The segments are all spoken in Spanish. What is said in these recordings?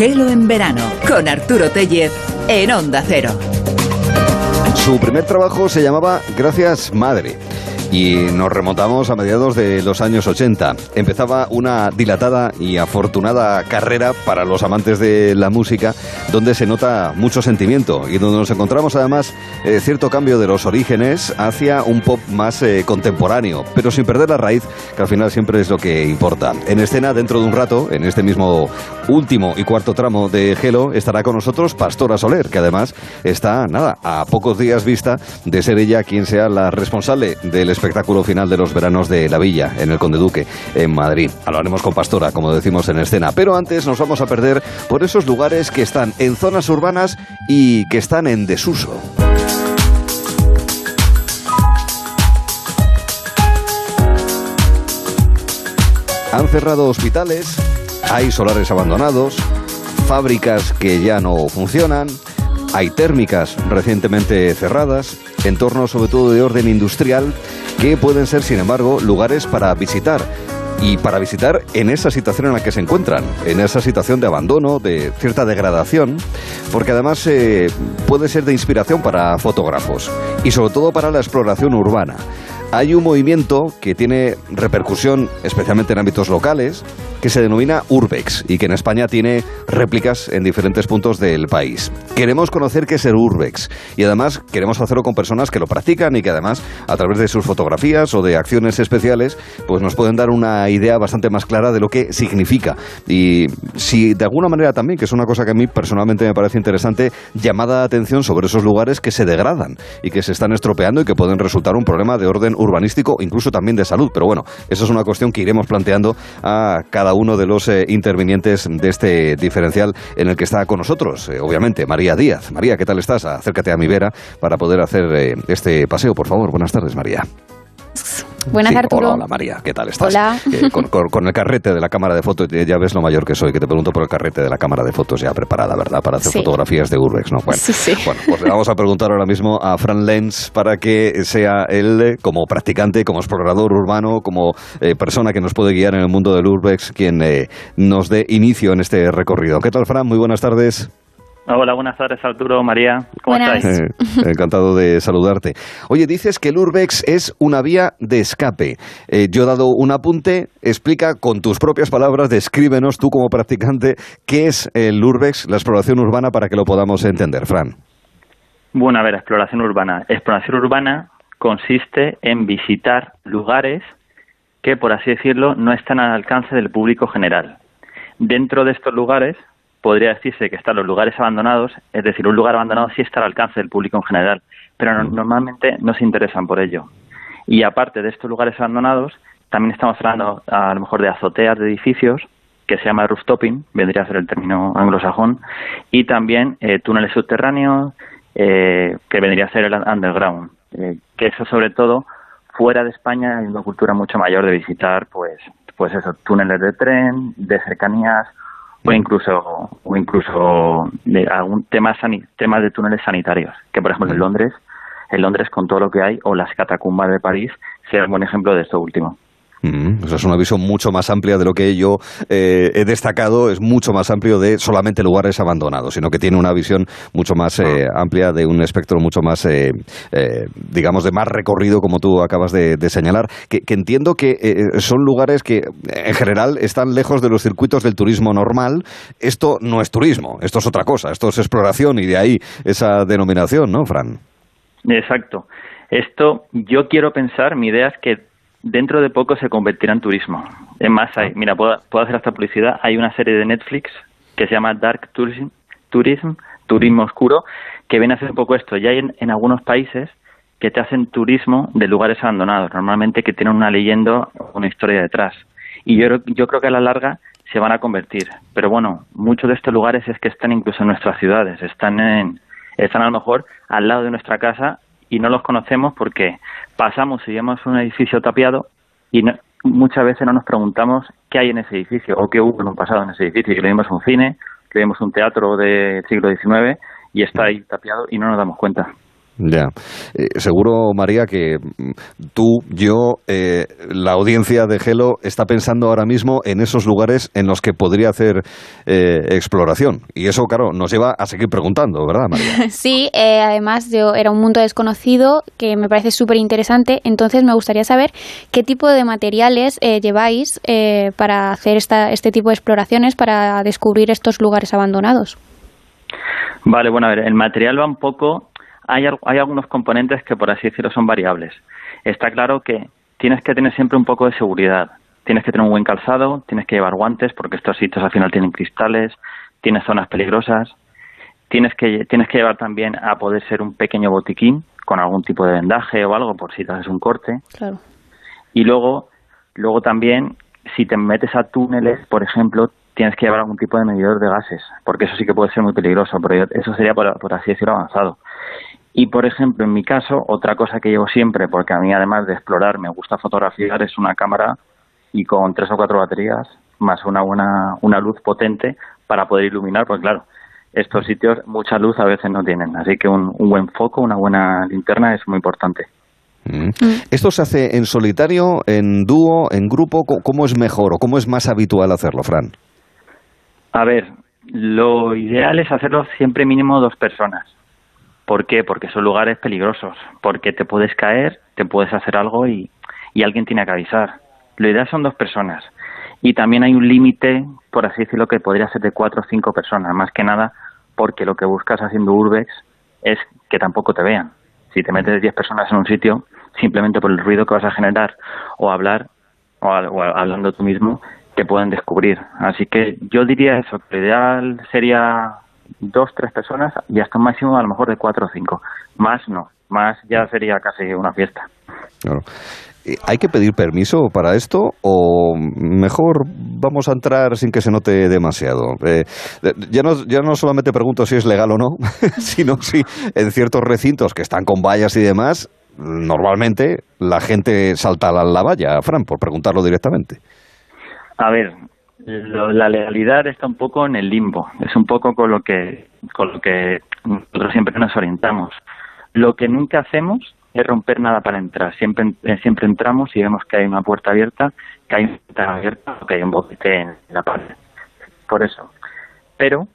Gelo en verano con Arturo Tellez en Onda Cero. Su primer trabajo se llamaba Gracias Madre y nos remontamos a mediados de los años 80. Empezaba una dilatada y afortunada carrera para los amantes de la música, donde se nota mucho sentimiento y donde nos encontramos además eh, cierto cambio de los orígenes hacia un pop más eh, contemporáneo, pero sin perder la raíz, que al final siempre es lo que importa. En escena, dentro de un rato, en este mismo último y cuarto tramo de Gelo, estará con nosotros Pastora Soler, que además está, nada, a pocos días vista de ser ella quien sea la responsable del espectáculo final de los veranos de la Villa, en el Conde Duque, en Madrid. Hablaremos con Pastora, como decimos en escena. Pero antes nos vamos a perder por esos lugares que están en zonas urbanas y que están en desuso. Han cerrado hospitales, hay solares abandonados, fábricas que ya no funcionan, hay térmicas recientemente cerradas, entornos sobre todo de orden industrial que pueden ser, sin embargo, lugares para visitar y para visitar en esa situación en la que se encuentran, en esa situación de abandono, de cierta degradación, porque además eh, puede ser de inspiración para fotógrafos y sobre todo para la exploración urbana. Hay un movimiento que tiene repercusión especialmente en ámbitos locales, que se denomina Urbex y que en España tiene réplicas en diferentes puntos del país. Queremos conocer qué es el Urbex y además queremos hacerlo con personas que lo practican y que además a través de sus fotografías o de acciones especiales pues nos pueden dar una idea bastante más clara de lo que significa y si de alguna manera también, que es una cosa que a mí personalmente me parece interesante, llamada atención sobre esos lugares que se degradan y que se están estropeando y que pueden resultar un problema de orden urbanístico, incluso también de salud. Pero bueno, eso es una cuestión que iremos planteando a cada uno de los eh, intervinientes de este diferencial en el que está con nosotros, eh, obviamente, María Díaz. María, ¿qué tal estás? Acércate a mi vera para poder hacer eh, este paseo, por favor. Buenas tardes, María. Buenas, Arturo. Hola, María, ¿qué tal estás? Hola. Eh, con, con- con el carrete de la cámara de fotos, ya ves lo mayor que soy, que te pregunto por el carrete de la cámara de fotos ya preparada, ¿verdad? Para hacer Sí. fotografías de Urbex, ¿no? Bueno, Sí, sí. bueno, pues le vamos a preguntar ahora mismo a Fran Lenz para que sea él, eh, como practicante, como explorador urbano, como eh, persona que nos puede guiar en el mundo del Urbex, quien eh, nos dé inicio en este recorrido. ¿Qué tal, Fran? Muy buenas tardes. Hola, buenas tardes, Arturo, María. ¿Cómo Buenas. estáis? Eh, encantado de saludarte. Oye, dices que el Urbex es una vía de escape. Eh, yo he dado un apunte, explica con tus propias palabras, descríbenos tú como practicante qué es el Urbex, la exploración urbana, para que lo podamos entender, Fran. Bueno, a ver, exploración urbana. Exploración urbana consiste en visitar lugares que, por así decirlo, no están al alcance del público general. Dentro de estos lugares podría decirse que están los lugares abandonados, es decir, un lugar abandonado sí está al alcance del público en general, pero no- normalmente no se interesan por ello. Y aparte de estos lugares abandonados, también estamos hablando a lo mejor de azoteas de edificios, que se llama rooftoping, vendría a ser el término anglosajón, y también eh, túneles subterráneos, eh, que vendría a ser el underground. Eh, que eso sobre todo, fuera de España hay una cultura mucho mayor de visitar, pues, pues eso, túneles de tren, de cercanías, o incluso, o incluso de algún tema temas de túneles sanitarios, que por ejemplo en Londres, en Londres con todo lo que hay, o las catacumbas de París, sea un buen ejemplo de esto último. Mm, eso es una visión mucho más amplia de lo que yo eh, he destacado, es mucho más amplio de solamente lugares abandonados, sino que tiene una visión mucho más eh, amplia de un espectro mucho más, eh, eh, digamos, de más recorrido, como tú acabas de, de señalar, que, que entiendo que son lugares que en general están lejos de los circuitos del turismo normal. Esto no es turismo, esto es otra cosa, esto es exploración y de ahí esa denominación, ¿no, Fran? Exacto. Esto yo quiero pensar, mi idea es que dentro de poco se convertirá en turismo. Es más, hay, mira, puedo, puedo hacer esta publicidad. Hay una serie de Netflix que se llama Dark Tourism, Turismo Oscuro, que viene a hacer un poco esto. Ya hay en, en algunos países que te hacen turismo de lugares abandonados, normalmente que tienen una leyenda o una historia detrás. Y yo, yo creo que a la larga se van a convertir. Pero bueno, muchos de estos lugares es que están incluso en nuestras ciudades, están en, están a lo mejor al lado de nuestra casa y no los conocemos porque pasamos y vemos un edificio tapiado y no- muchas veces no nos preguntamos qué hay en ese edificio o qué hubo en un pasado en ese edificio. Que le vimos un cine, que vimos un teatro del siglo XIX y está ahí tapiado y no nos damos cuenta. Ya. Eh, seguro, María, que mm, tú, yo, eh, la audiencia de Gelo está pensando ahora mismo en esos lugares en los que podría hacer eh, exploración. Y eso, claro, nos lleva a seguir preguntando, ¿verdad, María? Sí, además yo era un mundo desconocido que me parece súper interesante. Entonces me gustaría saber qué tipo de materiales lleváis para hacer esta, este tipo de exploraciones, para descubrir estos lugares abandonados. Vale, bueno, a ver, el material va un poco hay, hay algunos componentes que, por así decirlo, son variables. Está claro que tienes que tener siempre un poco de seguridad. Tienes que tener un buen calzado, tienes que llevar guantes porque estos sitios al final tienen cristales, tienes zonas peligrosas. Tienes que, tienes que llevar también a poder ser un pequeño botiquín con algún tipo de vendaje o algo por si te haces un corte. Claro. Y luego, luego también, si te metes a túneles, por ejemplo, tienes que llevar algún tipo de medidor de gases, porque eso sí que puede ser muy peligroso, pero eso sería, por, por así decirlo, avanzado. Y, por ejemplo, en mi caso, otra cosa que llevo siempre, porque a mí además de explorar me gusta fotografiar, es una cámara y con tres o cuatro baterías, más una buena una luz potente para poder iluminar, porque claro, estos sitios mucha luz a veces no tienen, así que un, buen foco, una buena linterna es muy importante. Mm. Mm. ¿Esto se hace en solitario, en dúo, en grupo? ¿Cómo es mejor o cómo es más habitual hacerlo, Fran? A ver, lo ideal es hacerlo siempre mínimo dos personas. ¿Por qué? Porque son lugares peligrosos, porque te puedes caer, te puedes hacer algo y, alguien tiene que avisar. Lo ideal son dos personas. Y también hay un límite, por así decirlo, que podría ser de cuatro o cinco personas, más que nada porque lo que buscas haciendo urbex es que tampoco te vean. Si te metes diez personas en un sitio, simplemente por el ruido que vas a generar o hablar, o, o hablando tú mismo, te pueden descubrir. Así que yo diría eso, lo ideal sería dos, tres personas y hasta un máximo a lo mejor de cuatro o cinco. Más no, más ya sería casi una fiesta. ¿Hay que pedir permiso para esto o mejor vamos a entrar sin que se note demasiado? Eh, ya, no, ya no solamente pregunto si es legal o no, sino si en ciertos recintos que están con vallas y demás, normalmente la gente salta a la valla, Fran, por preguntarlo directamente. A ver, la legalidad está un poco en el limbo, es un poco con lo que con lo que nosotros siempre nos orientamos. Lo que nunca hacemos es romper nada para entrar. Siempre eh, siempre entramos y vemos que hay una puerta abierta, que hay una puerta abierta o que hay un boquete en la pared. Por eso. Pero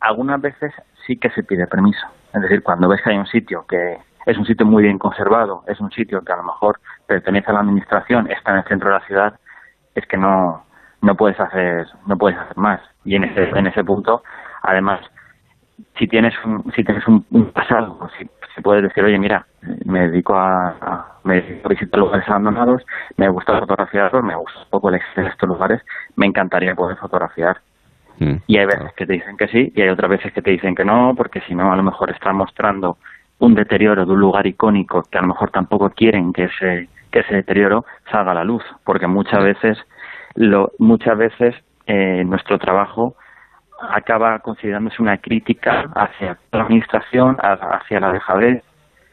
algunas veces sí que se pide permiso. Es decir, cuando ves que hay un sitio que es un sitio muy bien conservado, es un sitio que a lo mejor pertenece a la administración, está en el centro de la ciudad, es que no no puedes hacer no puedes hacer más. Y en ese en ese punto además si tienes un, si tienes un, pasado pues si se puede decir oye mira me dedico a, me dedico a visitar lugares abandonados me gusta fotografiarlos me gusta un poco el de estos lugares me encantaría poder fotografiar mm, y hay veces que te dicen que sí y hay otras veces que te dicen que no porque si no a lo mejor están mostrando un deterioro de un lugar icónico que a lo mejor tampoco quieren que ese que ese deterioro salga a la luz porque muchas veces lo, muchas veces eh, nuestro trabajo acaba considerándose una crítica hacia la administración, hacia la dejadez,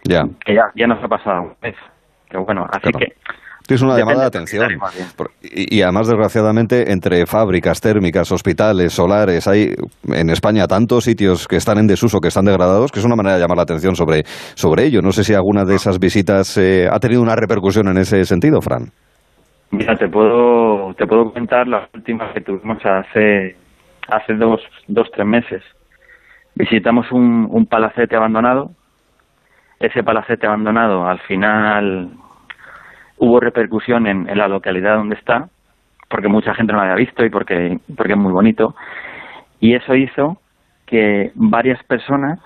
ya. que ya, ya nos ha pasado una vez. Pero bueno, así que... Es una llamada de atención. Y, además, desgraciadamente, entre fábricas térmicas, hospitales, solares, hay en España tantos sitios que están en desuso, que están degradados, que es una manera de llamar la atención sobre, sobre ello. No sé si alguna de esas visitas eh, ha tenido una repercusión en ese sentido, Fran. Mira, te puedo, te puedo contar las últimas que tuvimos hace, hace dos, dos, tres meses. Visitamos un, un palacete abandonado. Ese palacete abandonado, al final, hubo repercusión en, en la localidad donde está, porque mucha gente no lo había visto y porque, porque es muy bonito. Y eso hizo que varias personas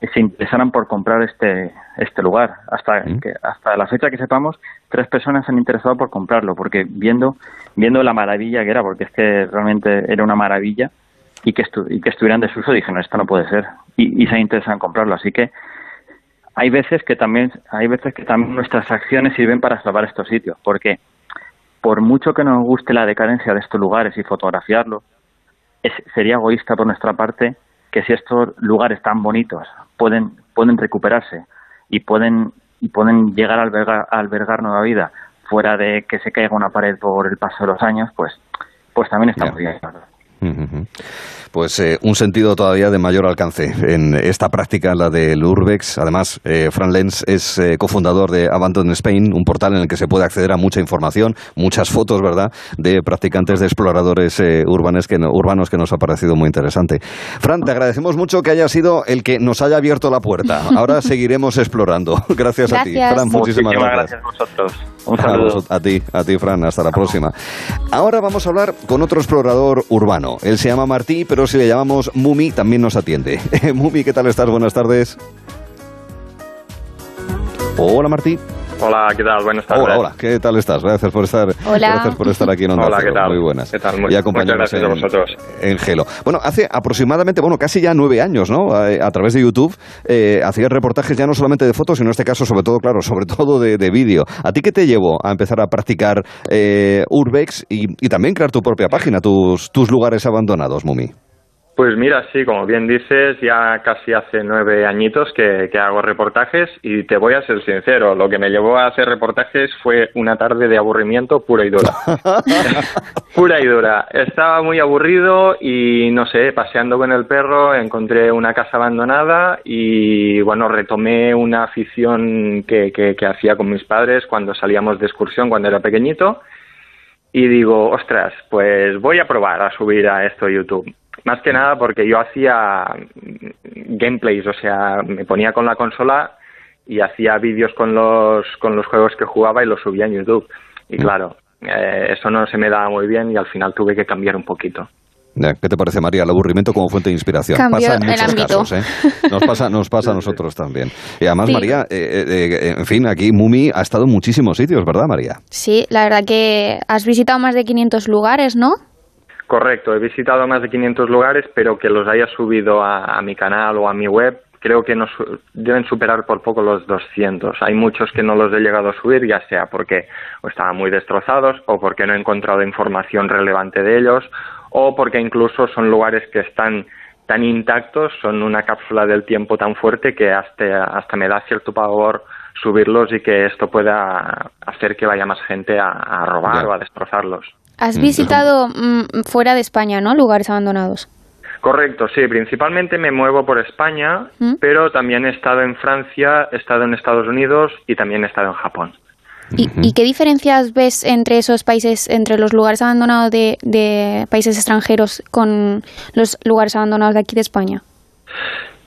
se interesaran por comprar este este lugar. Hasta que, hasta la fecha que sepamos, tres personas se han interesado por comprarlo, porque viendo viendo la maravilla que era, porque es que realmente era una maravilla y que y que estuvieran desuso, dije no esto no puede ser y, y se interesado en comprarlo. Así que hay veces que también hay veces que también nuestras acciones sirven para salvar estos sitios, porque por mucho que nos guste la decadencia de estos lugares y fotografiarlos, es, sería egoísta por nuestra parte que si estos lugares tan bonitos pueden, pueden recuperarse y pueden, y pueden llegar a albergar, albergar nueva vida fuera de que se caiga una pared por el paso de los años, pues, pues también estamos bien. Pues eh, un sentido todavía de mayor alcance en esta práctica, la del Urbex. Además, eh, Fran Lenz es eh, cofundador de Abandon Spain, un portal en el que se puede acceder a mucha información, muchas fotos, ¿verdad?, de practicantes, de exploradores urbanos, que, urbanos que nos ha parecido muy interesante. Fran, te agradecemos mucho que haya sido el que nos haya abierto la puerta. Ahora seguiremos explorando. Gracias, a ti. Fran, muchísimas, gracias. a vosotros. Un saludo. A, ti, a ti, Fran. Hasta la próxima. Ahora vamos a hablar con otro explorador urbano. Él se llama Martí, pero si le llamamos Mumi, también nos atiende. Mumi, ¿qué tal estás? Buenas tardes. Hola, Martí. Hola, ¿qué tal? Buenas tardes. Hola, hola, ¿qué tal estás? Gracias por estar, hola. Gracias por estar aquí en Onda Hola, ¿qué tal? Muy buenas. ¿Qué tal? Muy, y acompañarnos gracias a vosotros. En, Gelo. Bueno, hace aproximadamente, bueno, casi ya nueve años, ¿no? A, través de YouTube eh, hacías reportajes ya no solamente de fotos, sino en este caso, sobre todo, claro, sobre todo de, vídeo. ¿A ti qué te llevó a empezar a practicar eh, Urbex y, y, también crear tu propia página, tus, tus lugares abandonados, Mumi? Pues mira, sí, como bien dices, ya casi hace nueve añitos que, hago reportajes y te voy a ser sincero, lo que me llevó a hacer reportajes fue una tarde de aburrimiento pura y dura. pura y dura. Estaba muy aburrido y no sé, paseando con el perro encontré una casa abandonada y bueno, retomé una afición que, que hacía con mis padres cuando salíamos de excursión cuando era pequeñito y digo, ostras, pues voy a probar a subir a esto a YouTube más que nada porque yo hacía gameplays, o sea, me ponía con la consola y hacía vídeos con los, con los juegos que jugaba y los subía en YouTube. Y mm. claro, eh, eso no se me daba muy bien y al final tuve que cambiar un poquito. ¿Qué te parece, María? El aburrimiento como fuente de inspiración. pasa en muchos casos, ¿eh? Nos pasa, nos pasa a nosotros también. Y además, María, eh, eh, en fin, aquí Mumi ha estado en muchísimos sitios, ¿verdad, María? Sí, la verdad que has visitado más de 500 lugares, ¿no? Correcto, he visitado más de 500 lugares, pero que los haya subido a, mi canal o a mi web, creo que nos deben superar por poco los 200. Hay muchos que no los he llegado a subir, ya sea porque estaban muy destrozados o porque no he encontrado información relevante de ellos o porque incluso son lugares que están tan intactos, son una cápsula del tiempo tan fuerte que hasta, hasta me da cierto pavor subirlos y que esto pueda hacer que vaya más gente a, robar o a destrozarlos. Has mm, visitado mm, fuera de España, ¿no? Lugares abandonados. Correcto, sí. Principalmente me muevo por España, ¿Mm? pero también he estado en Francia, he estado en Estados Unidos y también he estado en Japón. ¿Y, qué diferencias ves entre esos países, entre los lugares abandonados de, de países extranjeros con los lugares abandonados de aquí de España?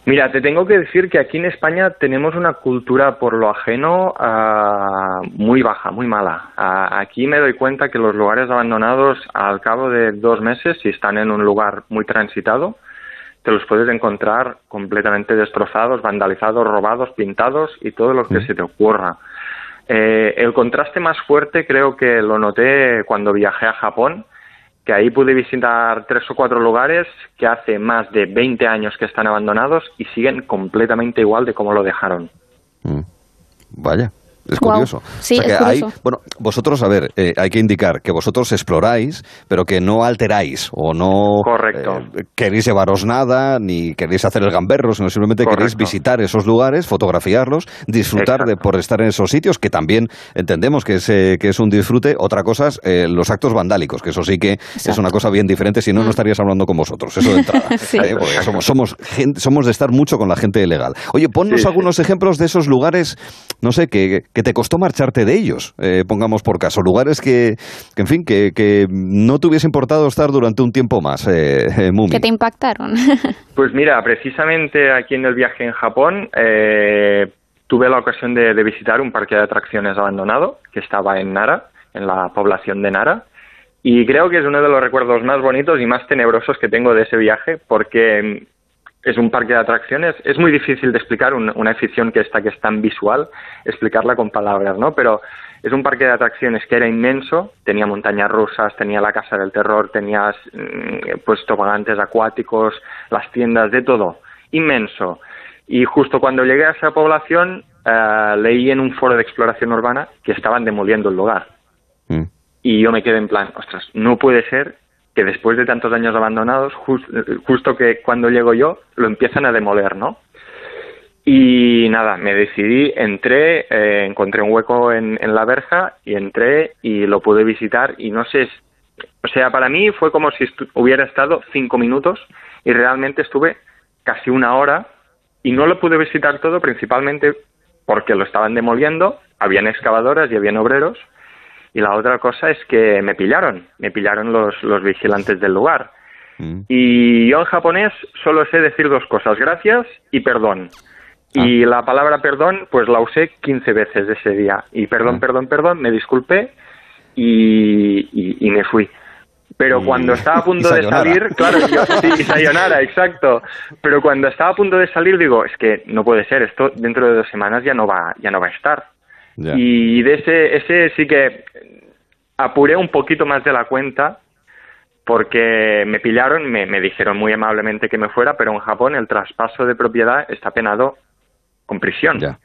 Mira, te tengo que decir que aquí en España tenemos una cultura por lo ajeno uh, muy baja, muy mala. Uh, aquí me doy cuenta que los lugares abandonados al cabo de dos meses, si están en un lugar muy transitado, te los puedes encontrar completamente destrozados, vandalizados, robados, pintados y todo lo que se te ocurra. Eh, el contraste más fuerte creo que lo noté cuando viajé a Japón que ahí pude visitar tres o cuatro lugares que hace más de 20 años que están abandonados y siguen completamente igual de como lo dejaron. Mm. Vaya. Es curioso. Sí, es curioso. bueno, vosotros, a ver, eh, hay que indicar que vosotros exploráis, pero que no alteráis o no Correcto. Eh, queréis llevaros nada, ni queréis hacer el gamberro, sino simplemente queréis visitar esos lugares, fotografiarlos, disfrutar de por estar en esos sitios, que también entendemos que es, eh, que es un disfrute. Otra cosa es los actos vandálicos, que eso sí que es una cosa bien diferente, si no, no mm. estarías hablando con vosotros, eso de entrada. porque somos, somos, somos de estar mucho con la gente legal. Oye, ponnos algunos ejemplos de esos lugares, no sé, que que te costó marcharte de ellos, eh, pongamos por caso, lugares que, en fin, que, que, no te hubiese importado estar durante un tiempo más, eh, eh Que te impactaron. pues mira, precisamente aquí en el viaje en Japón eh, tuve la ocasión de, visitar un parque de atracciones abandonado que estaba en Nara, en la población de Nara. Y creo que es uno de los recuerdos más bonitos y más tenebrosos que tengo de ese viaje, porque es un parque de atracciones. Es muy difícil de explicar una afición que está que es tan visual, explicarla con palabras, ¿no? Pero es un parque de atracciones que era inmenso, tenía montañas rusas, tenía la casa del terror, tenía mm, pues tobogantes acuáticos, las tiendas, de todo, inmenso. Y justo cuando llegué a esa población eh, leí en un foro de exploración urbana que estaban demoliendo el lugar. Mm. Y yo me quedé en plan, ostras, no puede ser que después de tantos años abandonados, justo que cuando llego yo, lo empiezan a demoler, ¿no? Y nada, me decidí, entré, eh, encontré un hueco en, la verja y entré y lo pude visitar y no sé, O sea, para mí fue como si hubiera estado cinco minutos y realmente estuve casi una hora y no lo pude visitar todo principalmente porque lo estaban demoliendo, habían excavadoras y habían obreros y la otra cosa es que me pillaron, me pillaron los, los vigilantes del lugar. Mm. Y yo en japonés solo sé decir dos cosas, gracias y perdón. Y ah. la palabra perdón, pues la usé 15 veces ese día. Y perdón, ah. perdón, perdón, me disculpé y, y, me fui. Pero cuando estaba a punto de salir, claro, yo, sí, sayonara, exacto. Pero cuando estaba a punto de salir, digo, es que no puede ser, esto dentro de dos semanas ya no va, ya no va a estar. Y de ese, ese sí que apuré un poquito más de la cuenta porque me pillaron, me, me dijeron muy amablemente que me fuera, pero en Japón el traspaso de propiedad está penado con prisión. Ya.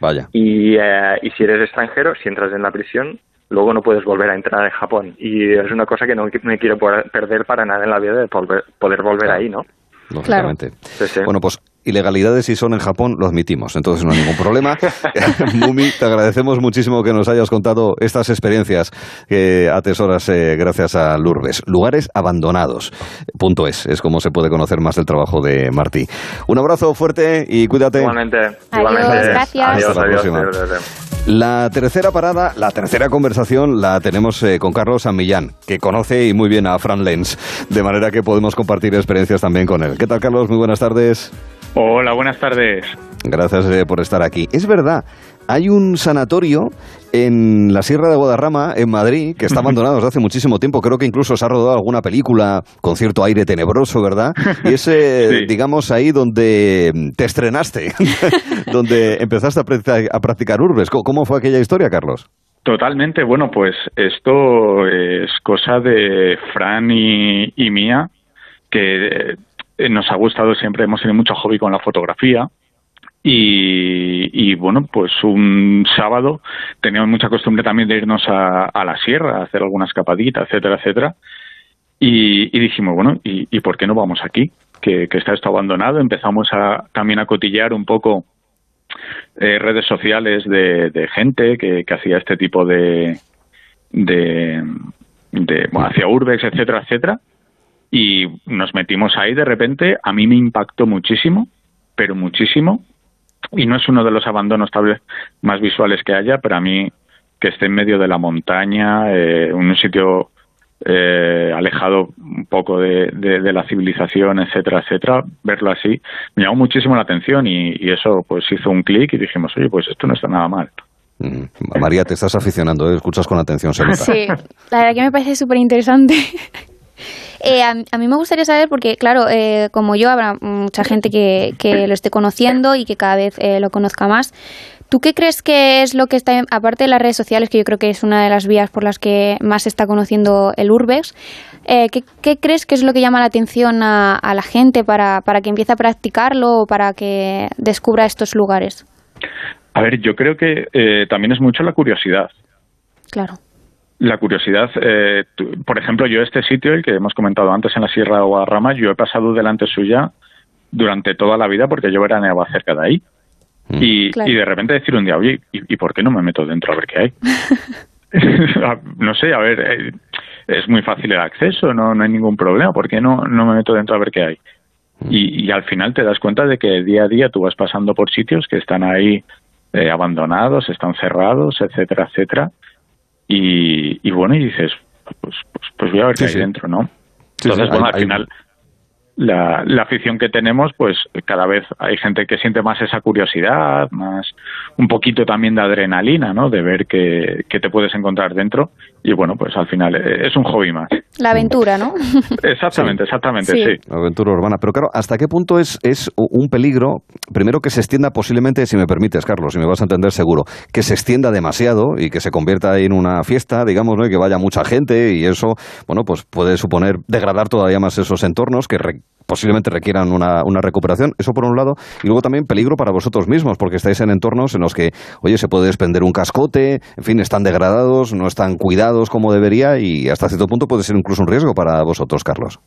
Vaya. Y, eh, y si eres extranjero, si entras en la prisión, luego no puedes volver a entrar en Japón. Y es una cosa que no me quiero perder para nada en la vida de poder, volver ahí, ¿no? Lógicamente. Bueno, pues ilegalidades si son en Japón, lo admitimos, entonces no hay ningún problema. Mumi, te agradecemos muchísimo que nos hayas contado estas experiencias que atesoras eh, gracias a Lourdes. Lugares abandonados. Punto es, es como se puede conocer más del trabajo de Martí. Un abrazo fuerte y cuídate. Igualmente. Adiós, gracias. Hasta la próxima. La tercera parada, la tercera conversación la tenemos eh, con Carlos Millán, que conoce y muy bien a Fran Lenz, de manera que podemos compartir experiencias también con él. ¿Qué tal, Carlos? Muy buenas tardes. Hola, buenas tardes. Gracias eh, por estar aquí. Es verdad, hay un sanatorio en la Sierra de Guadarrama, en Madrid, que está abandonado desde hace muchísimo tiempo. Creo que incluso se ha rodado alguna película con cierto aire tenebroso, ¿verdad? Y es, digamos, ahí donde te estrenaste, donde empezaste a practicar, urbes. ¿Cómo fue aquella historia, Carlos? Totalmente. Bueno, pues esto es cosa de Fran y, y mía, que eh, nos ha gustado siempre, hemos tenido mucho hobby con la fotografía. Y, bueno, pues un sábado teníamos mucha costumbre también de irnos a, la sierra, a hacer alguna escapadita, etcétera, etcétera. Y, dijimos, bueno, ¿y, por qué no vamos aquí? Que, está esto abandonado. Empezamos a, también a cotillar un poco eh, redes sociales de, gente que, hacía este tipo de, de, de bueno, hacia Urbex, etcétera, etcétera y nos metimos ahí de repente. A mí me impactó muchísimo, pero muchísimo. Y no es uno de los abandonos tal vez más visuales que haya, pero a mí que esté en medio de la montaña, eh, en un sitio eh, alejado un poco de, la civilización, etcétera, etcétera, verlo así, me llamó muchísimo la atención y, eso pues hizo un clic y dijimos, oye, pues esto no está nada mal. Mm, María, te estás aficionando, ¿eh? escuchas con atención, se Sí, la verdad que me parece súper interesante. Eh, a, mí me gustaría saber, porque claro, eh, como yo, habrá mucha gente que, que, lo esté conociendo y que cada vez eh, lo conozca más. ¿Tú qué crees que es lo que está, aparte de las redes sociales, que yo creo que es una de las vías por las que más se está conociendo el Urbex, ¿qué, crees que es lo que llama la atención a, la gente para, para que empiece a practicarlo o para que descubra estos lugares? A ver, yo creo que también es mucho la curiosidad. Claro la curiosidad, eh, por ejemplo, yo este sitio, el que hemos comentado antes en la Sierra de Guadarrama, yo he pasado delante suya durante toda la vida porque yo veraneaba cerca de ahí. Mm. Y, y, de repente decir un día, oye, ¿y, por qué no me meto dentro a ver qué hay? no sé, a ver, eh, es muy fácil el acceso, no, no hay ningún problema, ¿por qué no, no me meto dentro a ver qué hay? Mm. Y, y, al final te das cuenta de que día a día tú vas pasando por sitios que están ahí eh, abandonados, están cerrados, etcétera, etcétera, y, bueno, y dices, pues, pues, pues voy a ver qué hay dentro, ¿no? Entonces, bueno, al final la, la, afición que tenemos, pues cada vez hay gente que siente más esa curiosidad, más un poquito también de adrenalina, ¿no? De ver qué, te puedes encontrar dentro. Y bueno, pues al final eh, es un hobby más. La aventura, ¿no? Exactamente, exactamente, sí. La aventura urbana. Pero claro, ¿hasta qué punto es, es un peligro? Primero que se extienda posiblemente, si me permites, Carlos, si me vas a entender seguro, que se extienda demasiado y que se convierta en una fiesta, digamos, ¿no? Y que vaya mucha gente y eso, bueno, pues puede suponer degradar todavía más esos entornos que posiblemente requieran una, una, recuperación. Eso por un lado. Y luego también peligro para vosotros mismos, porque estáis en entornos en los que, oye, se puede desprender un cascote, en fin, están degradados, no están cuidados como debería y hasta cierto punto puede ser incluso un riesgo para vosotros, Carlos.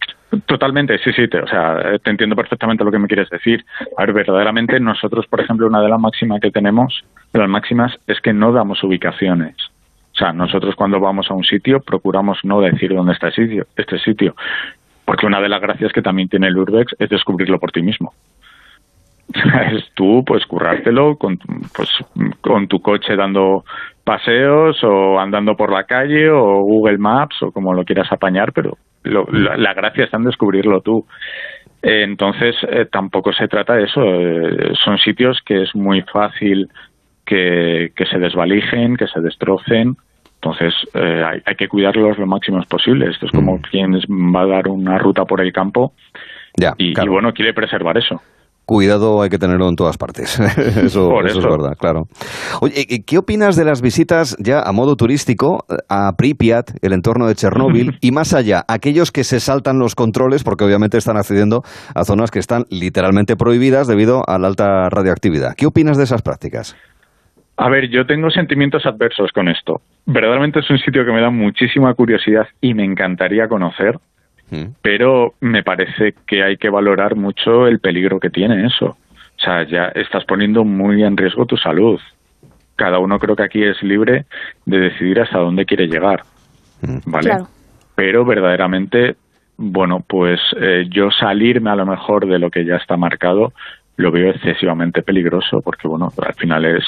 Totalmente, sí, sí, te, o sea, te entiendo perfectamente lo que me quieres decir. A ver, verdaderamente nosotros, por ejemplo, una de las máximas que tenemos, de las máximas, es que no damos ubicaciones. O sea, nosotros cuando vamos a un sitio procuramos no decir dónde está este sitio, este sitio, porque una de las gracias que también tiene el Urbex es descubrirlo por ti mismo. es tú, pues currártelo con, pues, con tu coche dando paseos o andando por la calle o Google Maps o como lo quieras apañar, pero la, gracia está en descubrirlo tú. entonces, eh, tampoco se trata de eso. Eh, son sitios que es muy fácil que, se desvalijen, que se destrocen. Entonces, eh, hay, que cuidarlos lo máximo posible. Esto es como mm. quien va a dar una ruta por el campo y, bueno, quiere preservar eso cuidado hay que tenerlo en todas partes. eso, es verdad, claro. Oye, ¿qué opinas de las visitas ya a modo turístico a Pripyat, el entorno de Chernóbil, y más allá, aquellos que se saltan los controles porque obviamente están accediendo a zonas que están literalmente prohibidas debido a la alta radioactividad? ¿Qué opinas de esas prácticas? A ver, yo tengo sentimientos adversos con esto. Verdaderamente es un sitio que me da muchísima curiosidad y me encantaría conocer pero me parece que hay que valorar mucho el peligro que tiene eso. O sea, ya estás poniendo muy en riesgo tu salud. Cada uno creo que aquí es libre de decidir hasta dónde quiere llegar, ¿vale? Pero verdaderamente, bueno, pues eh, yo salirme a lo mejor de lo que ya está marcado lo veo excesivamente peligroso porque, bueno, al final es,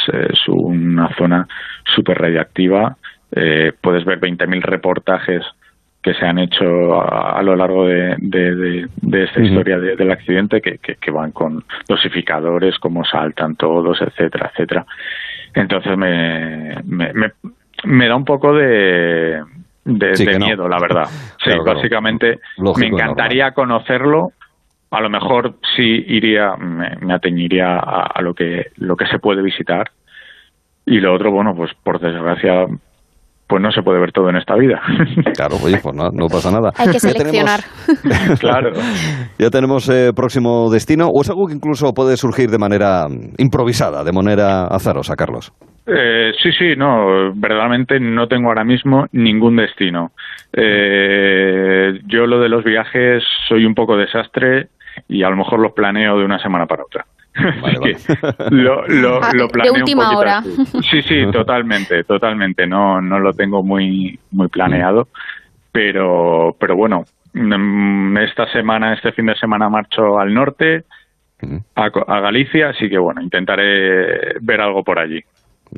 una zona súper radiactiva. Eh, puedes ver 20.000 reportajes que se han hecho a, lo largo de, de, esta historia del accidente que, que, van con dosificadores, cómo saltan todos, etcétera, etcétera. Entonces me, me, me, da un poco de, de, miedo, la verdad. Sí, básicamente me encantaría conocerlo. A lo mejor sí iría, me, me ateñiría a, a, lo que lo que se puede visitar. Y lo otro, bueno, pues por desgracia pues no se puede ver todo en esta vida. Claro, oye, pues no, no pasa nada. Hay que seleccionar. claro. Ya tenemos eh, próximo destino, o es algo que incluso puede surgir de manera improvisada, de manera azarosa, Carlos. Eh, sí, sí, no, verdaderamente no tengo ahora mismo ningún destino. Eh, yo lo de los viajes soy un poco desastre y a lo mejor los planeo de una semana para otra. lo, lo, ah, lo de última hora. Sí, sí, totalmente, totalmente. No, no lo tengo muy, muy planeado, pero, pero bueno, mm, esta semana, este fin de semana marcho al norte, a, a Galicia, así que bueno, intentaré ver algo por allí.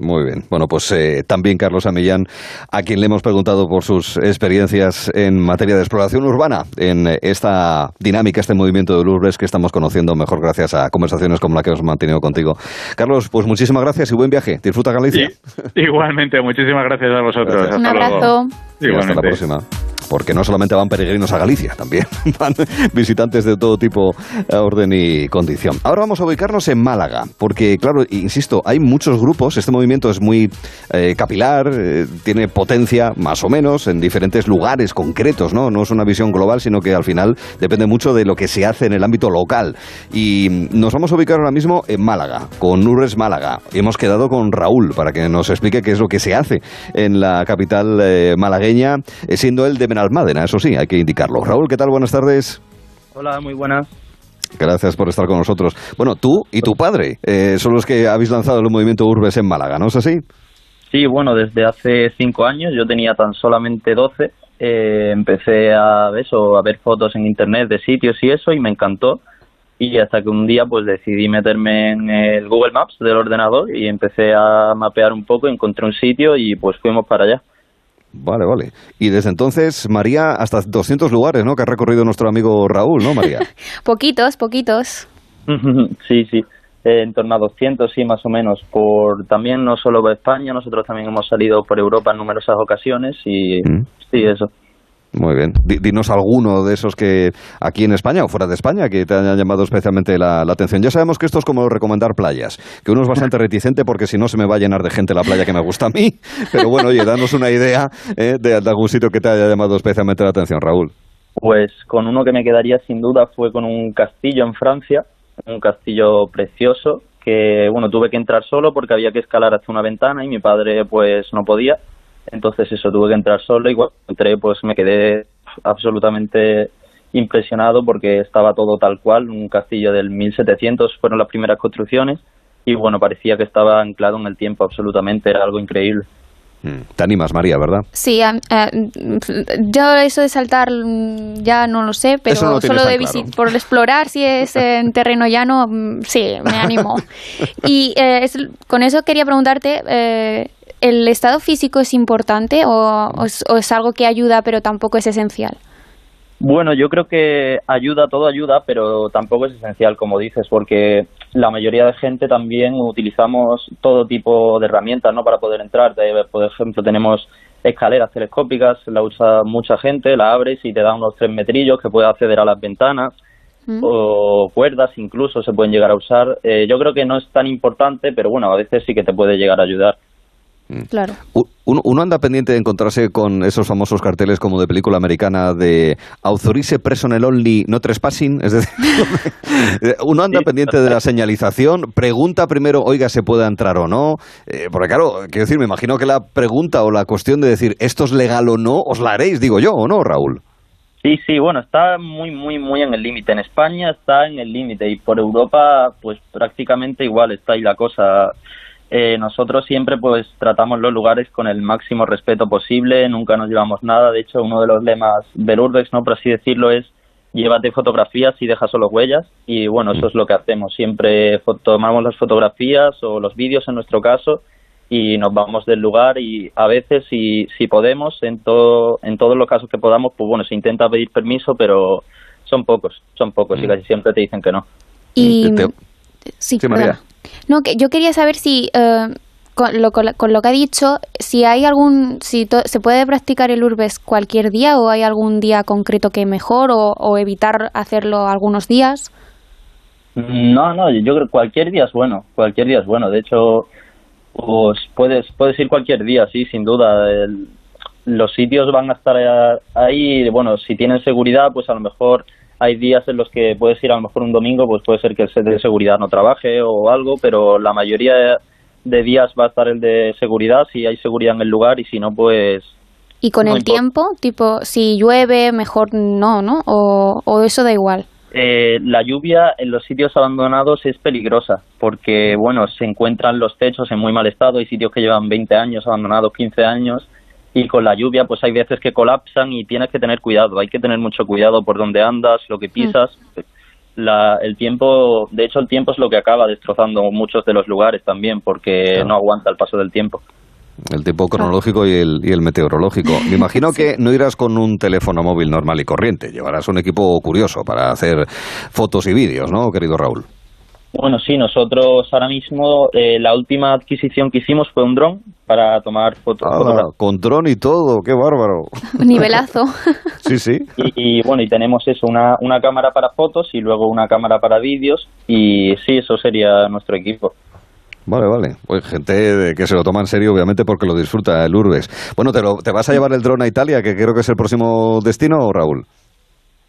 Muy bien. Bueno, pues eh, también Carlos Amillán, a quien le hemos preguntado por sus experiencias en materia de exploración urbana, en esta dinámica, este movimiento de Lourdes que estamos conociendo mejor gracias a conversaciones como la que hemos mantenido contigo. Carlos, pues muchísimas gracias y buen viaje. Disfruta Galicia. igualmente, muchísimas gracias a vosotros. Un abrazo. hasta la próxima porque no solamente van peregrinos a Galicia, también van visitantes de todo tipo, eh, orden y condición. Ahora vamos a ubicarnos en Málaga, porque claro, insisto, hay muchos grupos, este movimiento es muy eh, capilar, eh, tiene potencia más o menos en diferentes lugares concretos, ¿no? No es una visión global, sino que al final depende mucho de lo que se hace en el ámbito local. Y nos vamos a ubicar ahora mismo en Málaga, con Nurres Málaga. Hemos quedado con Raúl para que nos explique qué es lo que se hace en la capital malagueña, siendo él de Almádena, eso sí, hay que indicarlo. Raúl, ¿qué tal? Buenas tardes. Hola, muy buenas. Gracias por estar con nosotros. Bueno, tú y tu padre eh, son los que habéis lanzado el movimiento Urbes en Málaga, ¿no es así? Sí, bueno, desde hace cinco años, yo tenía tan solamente doce, eh, empecé a, eso, a ver fotos en internet de sitios y eso, y me encantó. Y hasta que un día pues decidí meterme en el Google Maps del ordenador y empecé a mapear un poco, encontré un sitio y pues fuimos para allá. Vale, vale. Y desde entonces, María, hasta 200 lugares, ¿no? Que ha recorrido nuestro amigo Raúl, ¿no, María? poquitos, poquitos. sí, sí. Eh, en torno a 200, sí, más o menos. Por también no solo por España, nosotros también hemos salido por Europa en numerosas ocasiones y mm. sí, eso. Muy bien. dinos alguno de esos que aquí en España o fuera de España que te hayan llamado especialmente la, atención. Ya sabemos que esto es como recomendar playas, que uno es bastante reticente porque si no se me va a llenar de gente la playa que me gusta a mí. Pero bueno, oye, danos una idea eh, de, algún sitio que te haya llamado especialmente la atención, Raúl. Pues con uno que me quedaría sin duda fue con un castillo en Francia, un castillo precioso que, bueno, tuve que entrar solo porque había que escalar hacia una ventana y mi padre pues no podía entonces eso, tuve que entrar solo y cuando entré pues me quedé absolutamente impresionado porque estaba todo tal cual, un castillo del 1700 fueron las primeras construcciones y bueno, parecía que estaba anclado en el tiempo absolutamente, era algo increíble. Mm. Te animas, María, ¿verdad? Sí, yo eso de saltar mm, ya no lo sé, pero solo de por explorar si es en terreno llano, mm, sí, me animo. y eh, con eso quería preguntarte, eh, ¿el estado físico es importante o, es, algo que ayuda pero tampoco es esencial? Bueno, yo creo que ayuda, todo ayuda, pero tampoco es esencial, como dices, porque la mayoría de gente también utilizamos todo tipo de herramientas ¿no? para poder entrar. Por ejemplo, tenemos escaleras telescópicas, la usa mucha gente, la abres y te da unos tres metrillos que puedes acceder a las ventanas mm. o cuerdas incluso se pueden llegar a usar. Eh, yo creo que no es tan importante, pero bueno, a veces sí que te puede llegar a ayudar. Mm. Claro. Uno, anda pendiente de encontrarse con esos famosos carteles como de película americana de authorize personal only, no trespassing. Es decir, uno anda pendiente de la señalización, pregunta primero, oiga, ¿se puede entrar o no? Eh, porque claro, quiero decir, me imagino que la pregunta o la cuestión de decir, ¿esto es legal o no? ¿Os la haréis, digo yo, o no, Raúl? Sí, sí, bueno, está muy, muy, muy en el límite. En España está en el límite y por Europa, pues prácticamente igual está ahí la cosa. Eh, nosotros siempre pues tratamos los lugares con el máximo respeto posible, nunca nos llevamos nada. De hecho, uno de los lemas del Urbex, ¿no? por así decirlo, es llévate fotografías y deja solo huellas. Y bueno, eso es lo que hacemos. Siempre tomamos las fotografías o los vídeos en nuestro caso y nos vamos del lugar y a veces si, si podemos, en, todo, en todos los casos que podamos, pues bueno, se intenta pedir permiso, pero son pocos, son pocos y mm. casi siempre te dicen que no. Y... Sí, María. No, que yo quería saber si, eh, con, lo, con, lo, que ha dicho, si hay algún, si se puede practicar el urbes cualquier día o hay algún día concreto que mejor o, evitar hacerlo algunos días. No, no, yo creo que cualquier día es bueno, cualquier día es bueno. De hecho, pues puedes, puedes ir cualquier día, sí, sin duda. los sitios van a estar ahí, bueno, si tienen seguridad, pues a lo mejor hay días en los que puedes ir a lo mejor un domingo, pues puede ser que el set de seguridad no trabaje o algo, pero la mayoría de días va a estar el de seguridad si hay seguridad en el lugar y si no, pues... ¿Y con el tiempo? Tipo, si llueve, mejor no, ¿no? ¿O, eso da igual? Eh, la lluvia en los sitios abandonados es peligrosa porque, bueno, se encuentran los techos en muy mal estado. Hay sitios que llevan 20 años abandonados, 15 años y con la lluvia pues hay veces que colapsan y tienes que tener cuidado, hay que tener mucho cuidado por donde andas, lo que pisas. Mm. La, el tiempo, de hecho el tiempo es lo que acaba destrozando muchos de los lugares también porque no aguanta el paso del tiempo. El tiempo cronológico y el, y el meteorológico. Me imagino que no irás con un teléfono móvil normal y corriente, llevarás un equipo curioso para hacer fotos y vídeos, ¿no, querido Raúl? Bueno, sí, nosotros ahora mismo eh, la última adquisición que hicimos fue un dron para tomar fotos. Ah, con dron y todo, qué bárbaro. Nivelazo. sí, sí. Y, bueno, y tenemos eso, una, una cámara para fotos y luego una cámara para vídeos y sí, eso sería nuestro equipo. Vale, vale. Pues gente que se lo toma en serio, obviamente, porque lo disfruta el Urbes. Bueno, ¿te, lo, ¿te vas a llevar el dron a Italia, que creo que es el próximo destino, Raúl?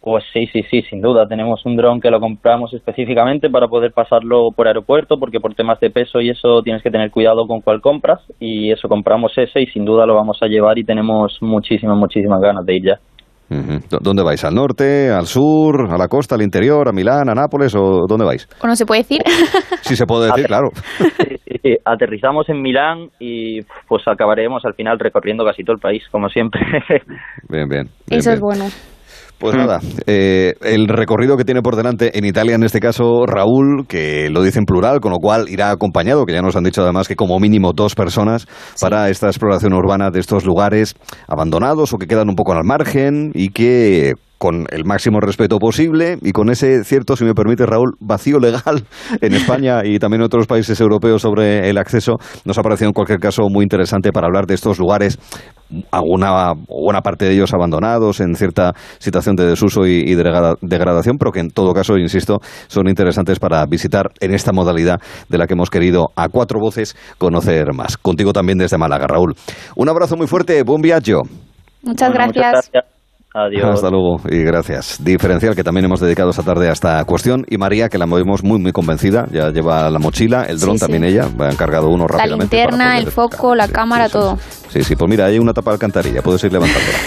Pues sí, sí, sí, sin duda. Tenemos un dron que lo compramos específicamente para poder pasarlo por aeropuerto, porque por temas de peso y eso tienes que tener cuidado con cuál compras. Y eso compramos ese y sin duda lo vamos a llevar y tenemos muchísimas, muchísimas ganas de ir ya. ¿Dónde vais? ¿Al norte, al sur, a la costa, al interior, a Milán, a Nápoles o dónde vais? ¿O no se puede decir? sí se puede decir, claro. Aterrizamos en Milán y pues acabaremos al final recorriendo casi todo el país, como siempre. bien, bien. Eso es bueno. Pues nada, eh, el recorrido que tiene por delante en Italia, en este caso Raúl, que lo dice en plural, con lo cual irá acompañado, que ya nos han dicho además que como mínimo dos personas para esta exploración urbana de estos lugares abandonados o que quedan un poco al margen y que con el máximo respeto posible y con ese cierto, si me permite Raúl, vacío legal en España y también en otros países europeos sobre el acceso, nos ha parecido en cualquier caso muy interesante para hablar de estos lugares, alguna buena parte de ellos abandonados en cierta situación de desuso y, degradación, pero que en todo caso, insisto, son interesantes para visitar en esta modalidad de la que hemos querido a cuatro voces conocer más. Contigo también desde Málaga, Raúl. Un abrazo muy fuerte, buen viaje. Muchas gracias. Adiós. Hasta luego y gracias. Diferencial que también hemos dedicado esta tarde a esta cuestión y María que la movemos muy muy convencida, ya lleva la mochila, el dron también ella, ha encargado uno rápidamente. La linterna, el foco, la cámara, todo. Sí, sí, pues mira, hay una tapa de alcantarilla, puedes ir levantándola.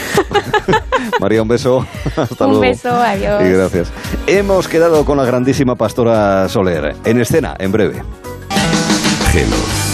María, un beso. Hasta un luego. Un beso, adiós. Y gracias. Hemos quedado con la grandísima pastora Soler en escena en breve. Hello.